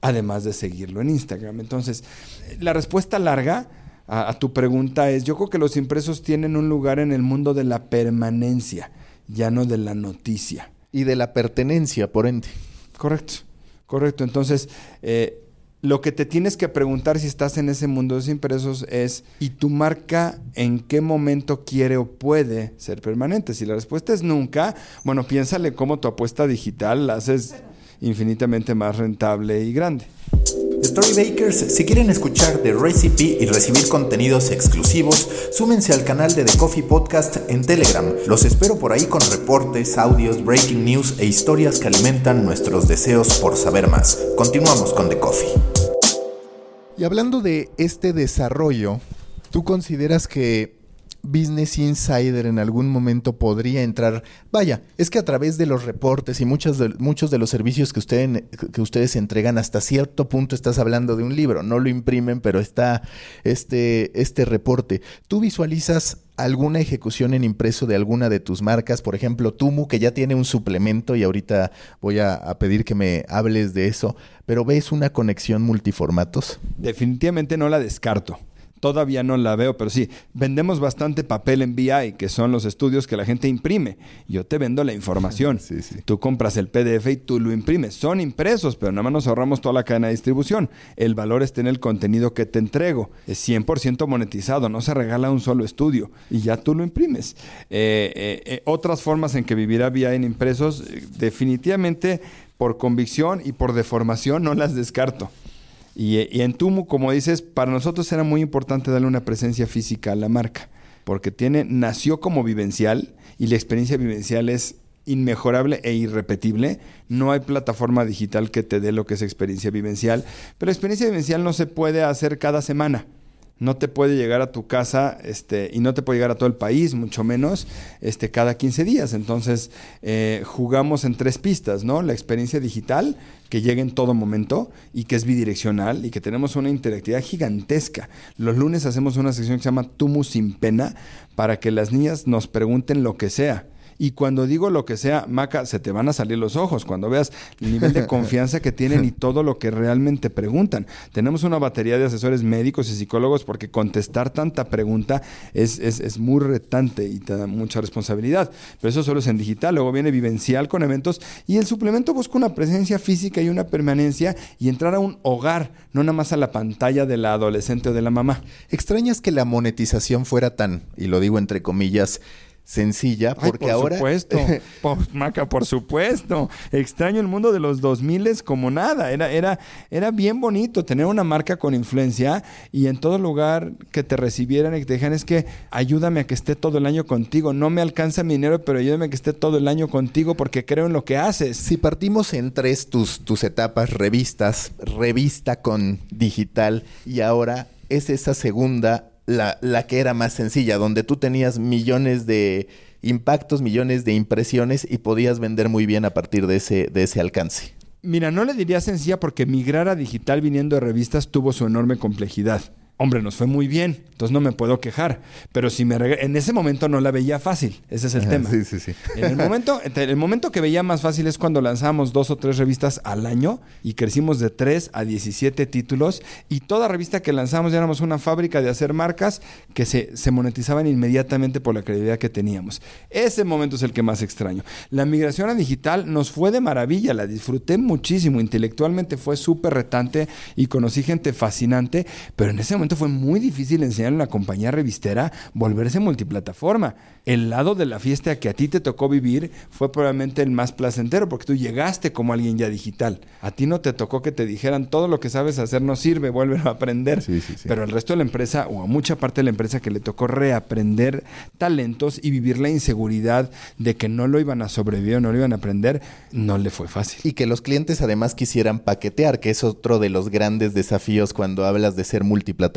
Speaker 1: además de seguirlo en Instagram. Entonces, la respuesta larga a, tu pregunta es, yo creo que los impresos tienen un lugar en el mundo de la permanencia, ya no de la noticia.
Speaker 2: Y de la pertenencia, por ende.
Speaker 1: Correcto, correcto. Entonces, eh, lo que te tienes que preguntar si estás en ese mundo de los impresos es, ¿y tu marca en qué momento quiere o puede ser permanente? Si la respuesta es nunca, bueno, piénsale cómo tu apuesta digital la haces infinitamente más rentable y grande.
Speaker 2: Storybakers, si quieren escuchar The Recipe y recibir contenidos exclusivos, súmense al canal de The Coffee Podcast en Telegram. Los espero por ahí con reportes, audios, breaking news e historias que alimentan nuestros deseos por saber más. Continuamos con The Coffee. Y hablando de este desarrollo, ¿tú consideras que Business Insider en algún momento podría entrar. Vaya, es que a través de los reportes y muchos de, muchos de los servicios que, que ustedes entregan, hasta cierto punto estás hablando de un libro. No lo imprimen, pero está este, este reporte. ¿Tú visualizas alguna ejecución en impreso de alguna de tus marcas? Por ejemplo, Tumu, que ya tiene un suplemento y ahorita voy a pedir que me hables de eso. ¿Pero ves una conexión multiformatos?
Speaker 1: Definitivamente no la descarto. Todavía no la veo, pero sí, vendemos bastante papel en BI, que son los estudios que la gente imprime. Yo te vendo la información. Tú compras el PDF y tú lo imprimes. Son impresos, pero nada más nos ahorramos toda la cadena de distribución. El valor está en el contenido que te entrego. Es 100% monetizado, no se regala un solo estudio y ya tú lo imprimes. Eh, eh, eh, otras formas en que vivirá BI en impresos, definitivamente por convicción y por deformación no las descarto. Y, en Tumu, como dices, para nosotros era muy importante darle una presencia física a la marca, porque tiene, nació como vivencial y la experiencia vivencial es inmejorable e irrepetible. No hay plataforma digital que te dé lo que es experiencia vivencial, pero experiencia vivencial no se puede hacer cada semana no te puede llegar a tu casa este, y no te puede llegar a todo el país, mucho menos este, cada 15 días. Entonces, eh, jugamos en tres pistas, ¿no? La experiencia digital, que llega en todo momento y que es bidireccional y que tenemos una interactividad gigantesca. Los lunes hacemos una sección que se llama Tumu sin pena para que las niñas nos pregunten lo que sea y cuando digo lo que sea, Maca, se te van a salir los ojos cuando veas el nivel de confianza que tienen y todo lo que realmente preguntan. Tenemos una batería de asesores médicos y psicólogos porque contestar tanta pregunta es, es, muy retante y te da mucha responsabilidad. Pero eso solo es en digital. Luego viene vivencial con eventos y el suplemento busca una presencia física y una permanencia y entrar a un hogar, no nada más a la pantalla de la adolescente o de la mamá.
Speaker 2: ¿Extrañas que la monetización fuera tan, y lo digo entre comillas, sencilla, porque ahora...
Speaker 1: Por supuesto, por, Maca, por supuesto. Extraño el mundo de los 2000 como nada. Era, era, era bien bonito tener una marca con influencia y en todo lugar que te recibieran y que te dijeran es que ayúdame a que esté todo el año contigo. No me alcanza mi dinero, pero ayúdame a que esté todo el año contigo porque creo en lo que haces.
Speaker 2: Si partimos en tres tus, tus etapas, revistas, revista con digital y ahora es esa segunda la, la que era más sencilla, donde tú tenías millones de impactos, millones de impresiones y podías vender muy bien a partir de ese, de ese alcance.
Speaker 1: Mira, no le diría sencilla porque migrar a digital viniendo de revistas tuvo su enorme complejidad hombre, nos fue muy bien, entonces no me puedo quejar. Pero si me en ese momento no la veía fácil, ese es el tema.
Speaker 2: Sí, sí, sí.
Speaker 1: En el momento, el momento que veía más fácil es cuando lanzábamos dos o tres revistas al año y crecimos de 3 a 17 títulos y toda revista que lanzamos ya éramos una fábrica de hacer marcas que se, se monetizaban inmediatamente por la credibilidad que teníamos. Ese momento es el que más extraño. La migración a digital nos fue de maravilla, la disfruté muchísimo, intelectualmente fue súper retante y conocí gente fascinante, pero en ese momento fue muy difícil enseñar a una compañía revistera volverse multiplataforma. El lado de la fiesta que a ti te tocó vivir fue probablemente el más placentero porque tú llegaste como alguien ya digital. A ti no te tocó que te dijeran todo lo que sabes hacer no sirve, vuelve a aprender. Pero el resto de la empresa o a mucha parte de la empresa que le tocó reaprender talentos y vivir la inseguridad de que no lo iban a sobrevivir o no lo iban a aprender, no le fue fácil.
Speaker 2: Y que los clientes además quisieran paquetear, que es otro de los grandes desafíos cuando hablas de ser multiplataforma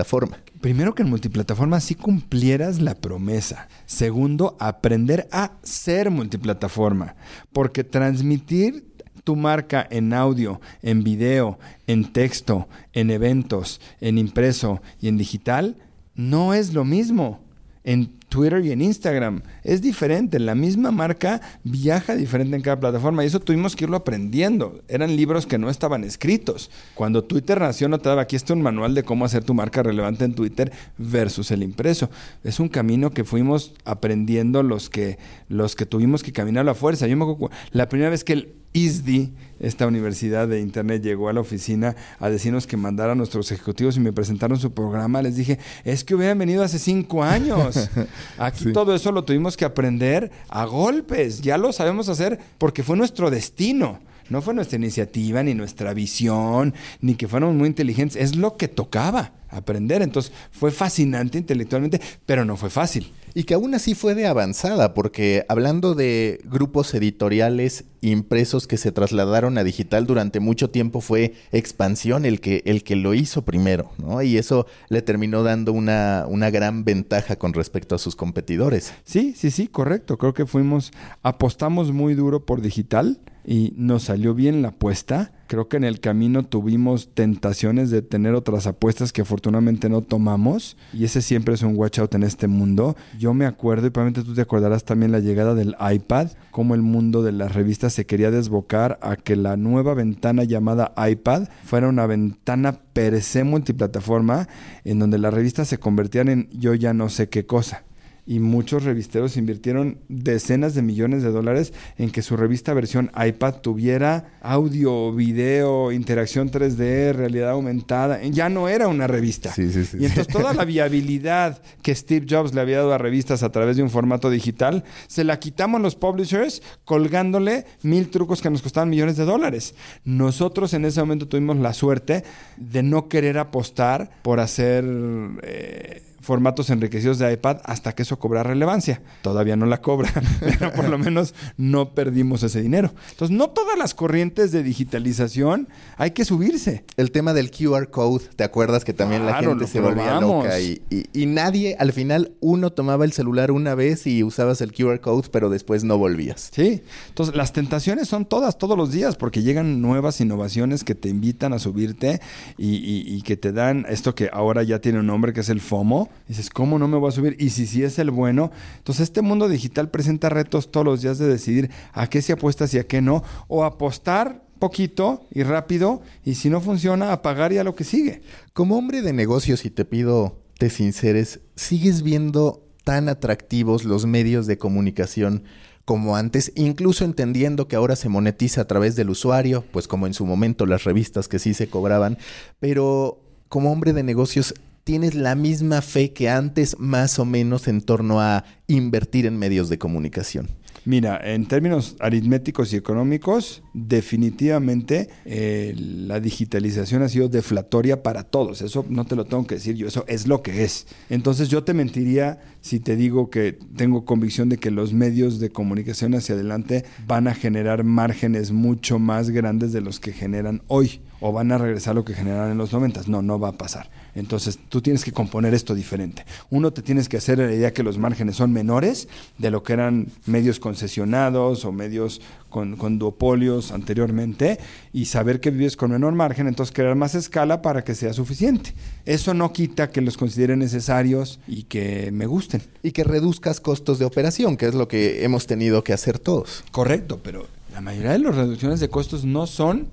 Speaker 1: Primero que en multiplataforma sí cumplieras la promesa. Segundo, aprender a ser multiplataforma. Porque transmitir tu marca en audio, en video, en texto, en eventos, en impreso y en digital no es lo mismo. En Twitter y en Instagram. Es diferente, la misma marca viaja diferente en cada plataforma y eso tuvimos que irlo aprendiendo. Eran libros que no estaban escritos. Cuando Twitter nació no te daba aquí está un manual de cómo hacer tu marca relevante en Twitter versus el impreso. Es un camino que fuimos aprendiendo los que, los que tuvimos que caminar a la fuerza. Yo me acuerdo, la primera vez que el ISDI, esta universidad de internet, llegó a la oficina a decirnos que mandara a nuestros ejecutivos y me presentaron su programa. Les dije, es que hubieran venido hace cinco años. Aquí todo eso lo tuvimos que aprender a golpes. Ya lo sabemos hacer porque fue nuestro destino. No fue nuestra iniciativa, ni nuestra visión, ni que fuéramos muy inteligentes. Es lo que tocaba aprender. Entonces fue fascinante intelectualmente, pero no fue fácil.
Speaker 2: Y que aún así fue de avanzada, porque hablando de grupos editoriales impresos que se trasladaron a digital durante mucho tiempo fue Expansión el que, el que lo hizo primero, ¿no? Y eso le terminó dando una, una gran ventaja con respecto a sus competidores.
Speaker 1: Sí, sí, sí, correcto. Creo que fuimos, apostamos muy duro por digital y nos salió bien la apuesta. Creo que en el camino tuvimos tentaciones de tener otras apuestas que afortunadamente no tomamos y ese siempre es un watch out en este mundo. Yo me acuerdo y probablemente tú te acordarás también la llegada del iPad, cómo el mundo de las revistas se quería desbocar a que la nueva ventana llamada iPad fuera una ventana per se multiplataforma en donde las revistas se convertían en yo ya no sé qué cosa y muchos revisteros invirtieron decenas de millones de dólares en que su revista versión iPad tuviera audio, video, interacción 3D, realidad aumentada. Ya no era una revista.
Speaker 2: Sí, sí, sí,
Speaker 1: y entonces toda la viabilidad que Steve Jobs le había dado a revistas a través de un formato digital, se la quitamos los publishers colgándole mil trucos que nos costaban millones de dólares. Nosotros en ese momento tuvimos la suerte de no querer apostar por hacer... Eh, formatos enriquecidos de iPad hasta que eso cobra relevancia. Todavía no la cobra, pero por lo menos no perdimos ese dinero. Entonces, no todas las corrientes de digitalización hay que subirse.
Speaker 2: El tema del QR code, ¿te acuerdas que también la gente se volvía loca? Y, y, nadie, al final, uno tomaba el celular una vez y usabas el QR code, pero después no volvías.
Speaker 1: Sí, entonces las tentaciones son todas, todos los días, porque llegan nuevas innovaciones que te invitan a subirte y, y que te dan esto que ahora ya tiene un nombre, que es el FOMO dices, ¿cómo no me voy a subir? Y si sí es el bueno. Entonces, este mundo digital presenta retos todos los días de decidir a qué se apuestas y a qué no. O apostar poquito y rápido. Y si no funciona, apagar ya lo que sigue.
Speaker 2: Como hombre de negocios, y te pido te sinceres, ¿sigues viendo tan atractivos los medios de comunicación? como antes, incluso entendiendo que ahora se monetiza a través del usuario, pues como en su momento las revistas que sí se cobraban, pero como hombre de negocios, tienes la misma fe que antes, más o menos, en torno a invertir en medios de comunicación?
Speaker 1: Mira, en términos aritméticos y económicos, definitivamente eh, la digitalización ha sido deflatoria para todos. Eso no te lo tengo que decir yo, eso es lo que es. Entonces yo te mentiría si te digo que tengo convicción de que los medios de comunicación hacia adelante van a generar márgenes mucho más grandes de los que generan hoy o van a regresar a lo que generaron en los 90. No, no va a pasar. Entonces tú tienes que componer esto diferente. Uno, te tienes que hacer la idea que los márgenes son menores de lo que eran medios concesionados o medios con, con duopolios anteriormente y saber que vives con menor margen, entonces crear más escala para que sea suficiente. Eso no quita que los considere necesarios y que me gusten.
Speaker 2: Y que reduzcas costos de operación, que es lo que hemos tenido que hacer todos.
Speaker 1: Correcto, pero la mayoría de las reducciones de costos no son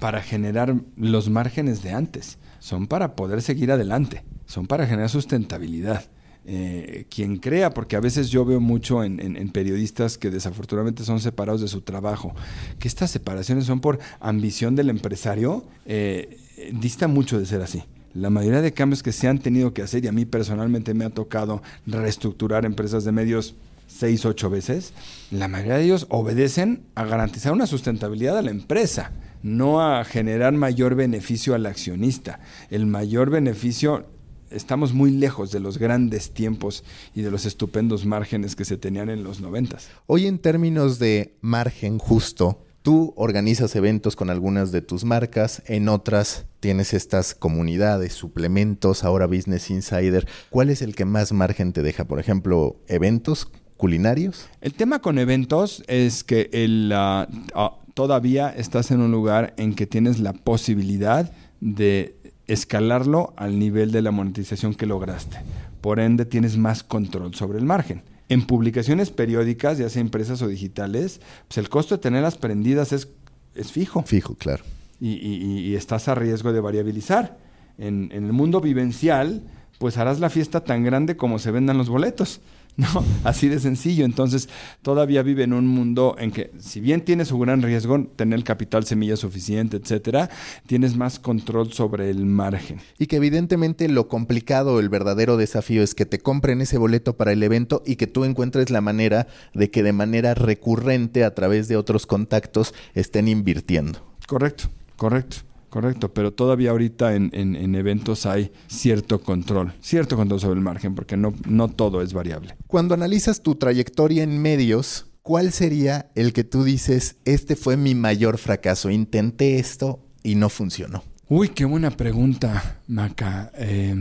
Speaker 1: para generar los márgenes de antes, son para poder seguir adelante, son para generar sustentabilidad. Eh, quien crea, porque a veces yo veo mucho en, periodistas que desafortunadamente son separados de su trabajo, que estas separaciones son por ambición del empresario, eh, dista mucho de ser así. La mayoría de cambios que se han tenido que hacer, y a mí personalmente me ha tocado reestructurar empresas de medios seis, ocho veces, la mayoría de ellos obedecen a garantizar una sustentabilidad a la empresa no a generar mayor beneficio al accionista. El mayor beneficio, estamos muy lejos de los grandes tiempos y de los estupendos márgenes que se tenían en los noventas.
Speaker 2: Hoy en términos de margen justo, Tú organizas eventos con algunas de tus marcas, en otras tienes estas comunidades, suplementos, ahora Business Insider. ¿Cuál es el que más margen te deja? Por ejemplo, eventos culinarios.
Speaker 1: El tema con eventos es que el, ah, ah, todavía estás en un lugar en que tienes la posibilidad de escalarlo al nivel de la monetización que lograste. por ende tienes más control sobre el margen. En publicaciones periódicas, ya sea impresas o digitales, pues el costo de tenerlas prendidas es, es fijo.
Speaker 2: Fijo, claro.
Speaker 1: Y, y- y estás a riesgo de variabilizar. En, en el mundo vivencial, pues harás la fiesta tan grande como se vendan los boletos. ¿no? Así de sencillo. Entonces, todavía vive en un mundo en que, si bien tienes su gran riesgo, tener capital semilla suficiente, etcétera, tienes más control sobre el margen.
Speaker 2: Y que evidentemente lo complicado, el verdadero desafío es que te compren ese boleto para el evento y que tú encuentres la manera de que de manera recurrente a través de otros contactos estén invirtiendo.
Speaker 1: Correcto, correcto. Correcto, pero todavía ahorita en, en- en eventos hay cierto control, cierto control sobre el margen, porque no, no todo es variable.
Speaker 2: Cuando analizas tu trayectoria en medios, ¿cuál sería el que tú dices, este fue mi mayor fracaso? Intenté esto y no funcionó.
Speaker 1: Uy, qué buena pregunta, Maca. Eh,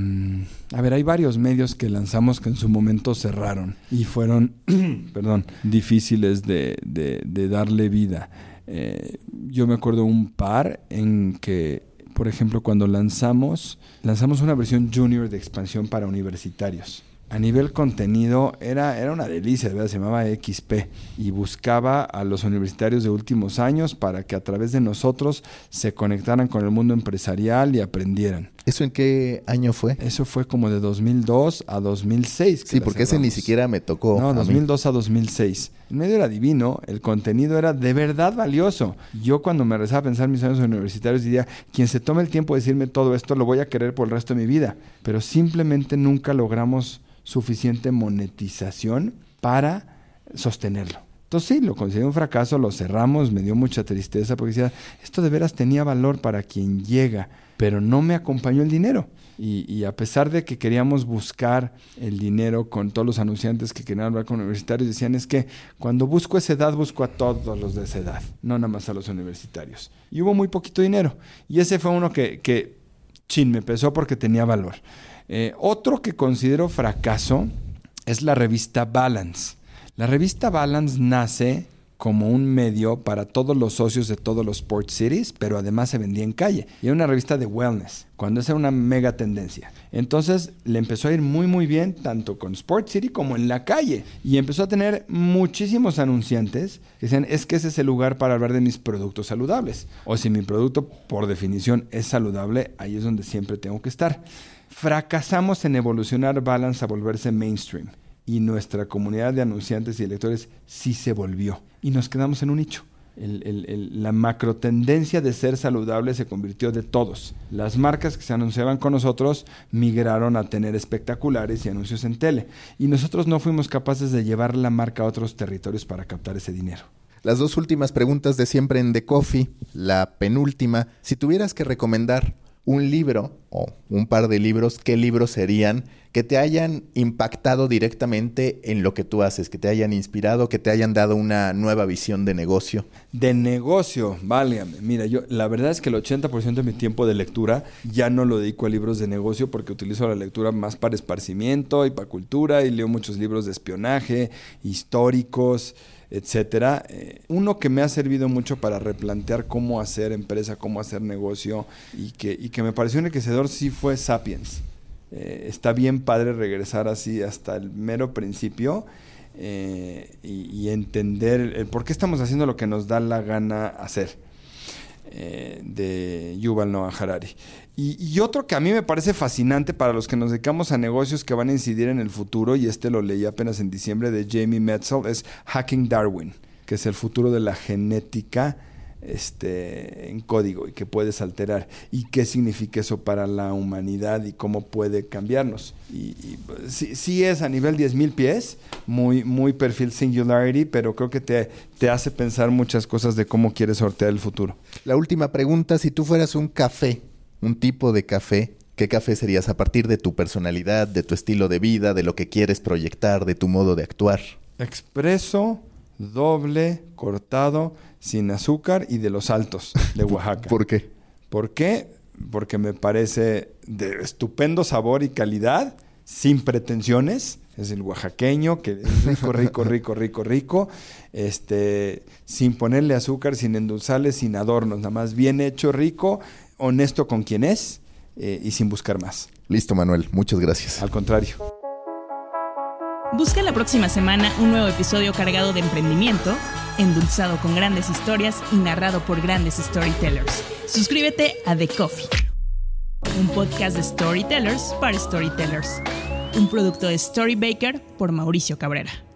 Speaker 1: a ver, hay varios medios que lanzamos que en su momento cerraron y fueron, perdón, difíciles de, de- de darle vida. Eh, yo me acuerdo un par en que, por ejemplo, cuando lanzamos, lanzamos una versión junior de expansión para universitarios. A nivel contenido era, era una delicia, de verdad, se llamaba XP y buscaba a los universitarios de últimos años para que a través de nosotros se conectaran con el mundo empresarial y aprendieran.
Speaker 2: ¿Eso en qué año fue?
Speaker 1: Eso fue como de 2002 a 2006. que
Speaker 2: Sí, porque ese ni siquiera me tocó.
Speaker 1: No,
Speaker 2: a mí.
Speaker 1: 2002 a 2006. El medio era divino, el contenido era de verdad valioso. Yo cuando me rezaba a pensar mis años universitarios diría, quien se tome el tiempo de decirme todo esto lo voy a querer por el resto de mi vida. Pero simplemente nunca logramos suficiente monetización para sostenerlo. Entonces sí, lo consideré un fracaso, lo cerramos, me dio mucha tristeza porque decía, esto de veras tenía valor para quien llega, pero no me acompañó el dinero. Y, y a pesar de que queríamos buscar el dinero con todos los anunciantes que querían hablar con universitarios, decían es que cuando busco esa edad, busco a todos los de esa edad, no nada más a los universitarios. Y hubo muy poquito dinero. Y ese fue uno que, que chin, me pesó porque tenía valor. Eh, otro que considero fracaso es la revista Balance. La revista Balance nace como un medio para todos los socios de todos los Sport Cities, pero además se vendía en calle. Y era una revista de wellness, cuando esa era una mega tendencia. Entonces le empezó a ir muy muy bien, tanto con Sport City como en la calle. Y empezó a tener muchísimos anunciantes que decían, es que ese es el lugar para hablar de mis productos saludables. O si mi producto por definición es saludable, ahí es donde siempre tengo que estar. Fracasamos en evolucionar Balance a volverse mainstream y nuestra comunidad de anunciantes y lectores sí se volvió. Y nos quedamos en un nicho. La macro tendencia de ser saludable se convirtió de todos. Las marcas que se anunciaban con nosotros migraron a tener espectaculares y anuncios en tele. Y nosotros no fuimos capaces de llevar la marca a otros territorios para captar ese dinero.
Speaker 2: Las dos últimas preguntas de siempre en The Coffee. La penúltima, si tuvieras que recomendar un libro o un par de libros, ¿qué libros serían que te hayan impactado directamente en lo que tú haces, que te hayan inspirado, que te hayan dado una nueva visión de negocio?
Speaker 1: De negocio, válgame. Mira, yo la verdad es que el 80% de mi tiempo de lectura ya no lo dedico a libros de negocio porque utilizo la lectura más para esparcimiento y para cultura y leo muchos libros de espionaje, históricos, etcétera. Eh, uno que me ha servido mucho para replantear cómo hacer empresa, cómo hacer negocio y que, y que me pareció enriquecedor sí fue Sapiens. Eh, está bien padre regresar así hasta el mero principio eh, y, entender el por qué estamos haciendo lo que nos da la gana hacer. eh, de Yuval Noah Harari. Y, y otro que a mí me parece fascinante para los que nos dedicamos a negocios que van a incidir en el futuro, y este lo leí apenas en diciembre de Jamie Metzel, es Hacking Darwin, que es el futuro de la genética este, en código y que puedes alterar. ¿Y qué significa eso para la humanidad y cómo puede cambiarnos? Y, y, pues, sí, sí es a nivel 10.000 pies, muy, muy perfil Singularity, pero creo que te, te hace pensar muchas cosas de cómo quieres sortear el futuro.
Speaker 2: La última pregunta, si tú fueras un café, un tipo de café, ¿qué café serías a partir de tu personalidad, de tu estilo de vida, de lo que quieres proyectar, de tu modo de actuar?
Speaker 1: Expreso, doble, cortado, sin azúcar y de los altos de Oaxaca.
Speaker 2: ¿Por qué?
Speaker 1: ¿Por qué? Porque me parece de estupendo sabor y calidad, sin pretensiones. Es el oaxaqueño, que es rico, rico, rico, rico, rico. Este, sin ponerle azúcar, sin endulzarle, sin adornos. Nada más bien hecho, rico, honesto con quien es eh, y sin buscar más.
Speaker 2: Listo, Manuel. Muchas gracias.
Speaker 1: Al contrario.
Speaker 3: Busca la próxima semana un nuevo episodio cargado de emprendimiento, endulzado con grandes historias y narrado por grandes storytellers. Suscríbete a The Coffee, un podcast de storytellers para storytellers. Un producto de Storybaker por Mauricio Cabrera.